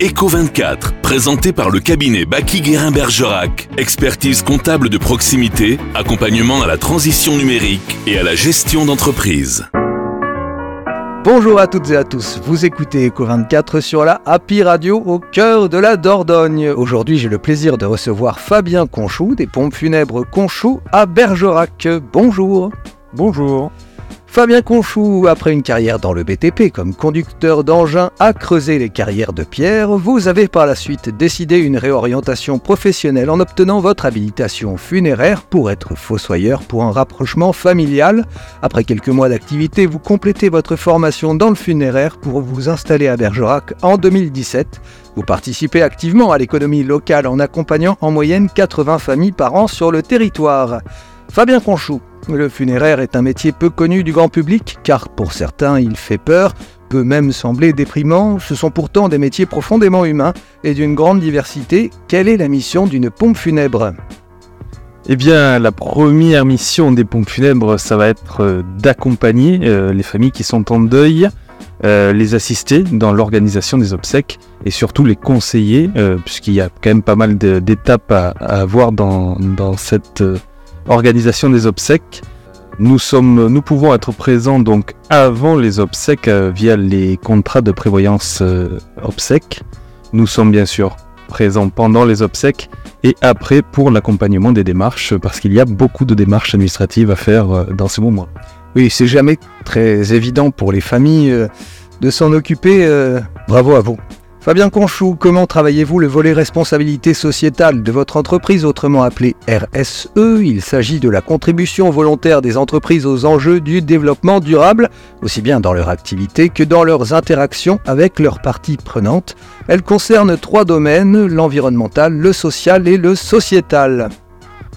Eco24, présenté par le cabinet Baki Guérin Bergerac. Expertise comptable de proximité, accompagnement à la transition numérique et à la gestion d'entreprise. Bonjour à toutes et à tous, vous écoutez Eco24 sur la Happy Radio au cœur de la Dordogne. Aujourd'hui j'ai le plaisir de recevoir Fabien Conchou des pompes funèbres Conchou à Bergerac. Bonjour. Bonjour. Fabien Conchou, après une carrière dans le BTP comme conducteur d'engin, a creusé les carrières de pierre. Vous avez par la suite décidé une réorientation professionnelle en obtenant votre habilitation funéraire pour être fossoyeur pour un rapprochement familial. Après quelques mois d'activité, vous complétez votre formation dans le funéraire pour vous installer à Bergerac en 2017. Vous participez activement à l'économie locale en accompagnant en moyenne 80 familles par an sur le territoire. Fabien Conchou, le funéraire est un métier peu connu du grand public, car pour certains il fait peur, peut même sembler déprimant, ce sont pourtant des métiers profondément humains et d'une grande diversité. Quelle est la mission d'une pompe funèbre? Eh bien, la première mission des pompes funèbres, ça va être euh, d'accompagner euh, les familles qui sont en deuil, euh, les assister dans l'organisation des obsèques et surtout les conseiller, puisqu'il y a quand même pas mal d'étapes à, avoir dans, dans cette organisation des obsèques. Nous, pouvons être présents donc avant les obsèques euh, via les contrats de prévoyance euh, obsèques. Nous sommes bien sûr présents pendant les obsèques et après pour l'accompagnement des démarches parce qu'il y a beaucoup de démarches administratives à faire euh, dans ce moment. Oui, c'est jamais très évident pour les familles de s'en occuper. bravo à vous. Fabien Conchou, comment travaillez-vous le volet responsabilité sociétale de votre entreprise, autrement appelé RSE Il s'agit de la contribution volontaire des entreprises aux enjeux du développement durable, aussi bien dans leur activité que dans leurs interactions avec leurs parties prenantes. Elle concerne trois domaines, l'environnemental, le social et le sociétal.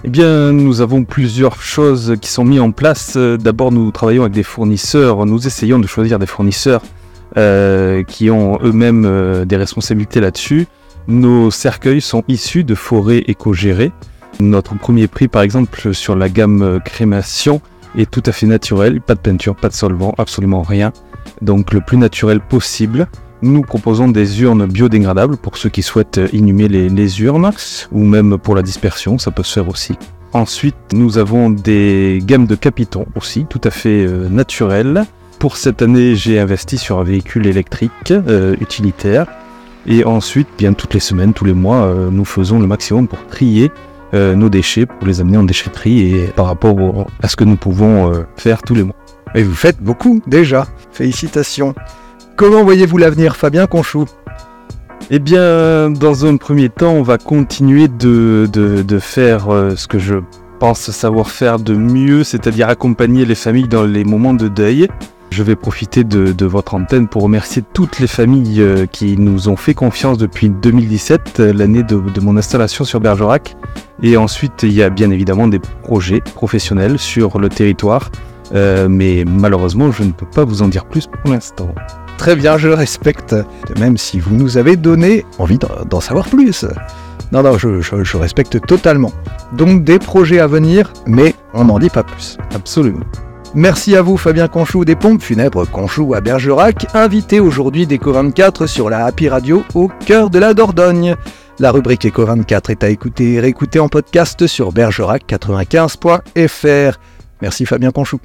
Eh bien, nous avons plusieurs choses qui sont mises en place. D'abord, nous travaillons avec des fournisseurs. Nous essayons de choisir des fournisseurs euh, qui ont eux-mêmes euh, des responsabilités là-dessus. Nos cercueils sont issus de forêts éco-gérées. Notre premier prix, par exemple, sur la gamme euh, crémation, est tout à fait naturel. Pas de peinture, pas de solvant, absolument rien. Donc le plus naturel possible. Nous proposons des urnes biodégradables pour ceux qui souhaitent inhumer les, urnes ou même pour la dispersion, ça peut se faire aussi. Ensuite, nous avons des gammes de capitons aussi, tout à fait naturelles pour cette année, j'ai investi sur un véhicule électrique euh, utilitaire. Et ensuite, bien toutes les semaines, tous les mois, euh, nous faisons le maximum pour trier euh, nos déchets, pour les amener en déchetterie et par rapport à ce que nous pouvons faire tous les mois. Et vous faites beaucoup déjà. Félicitations. Comment voyez-vous l'avenir, Fabien Conchou? Eh bien, dans un premier temps, on va continuer de, de faire ce que je pense savoir faire de mieux, c'est-à-dire accompagner les familles dans les moments de deuil. Je vais profiter de, votre antenne pour remercier toutes les familles euh, qui nous ont fait confiance depuis 2017, euh, l'année de, mon installation sur Bergerac. Et ensuite, il y a bien évidemment des projets professionnels sur le territoire. Euh, mais malheureusement, je ne peux pas vous en dire plus pour l'instant. Très bien, je respecte, même si vous nous avez donné envie d'en savoir plus. Non, non, je, je respecte totalement. Donc des projets à venir, mais on n'en dit pas plus. Absolument. Merci à vous Fabien Conchou des pompes funèbres Conchou à Bergerac, invité aujourd'hui d'Eco24 sur la Happy Radio au cœur de la Dordogne. La rubrique Eco24 est à écouter et réécouter en podcast sur bergerac95.fr. Merci Fabien Conchou.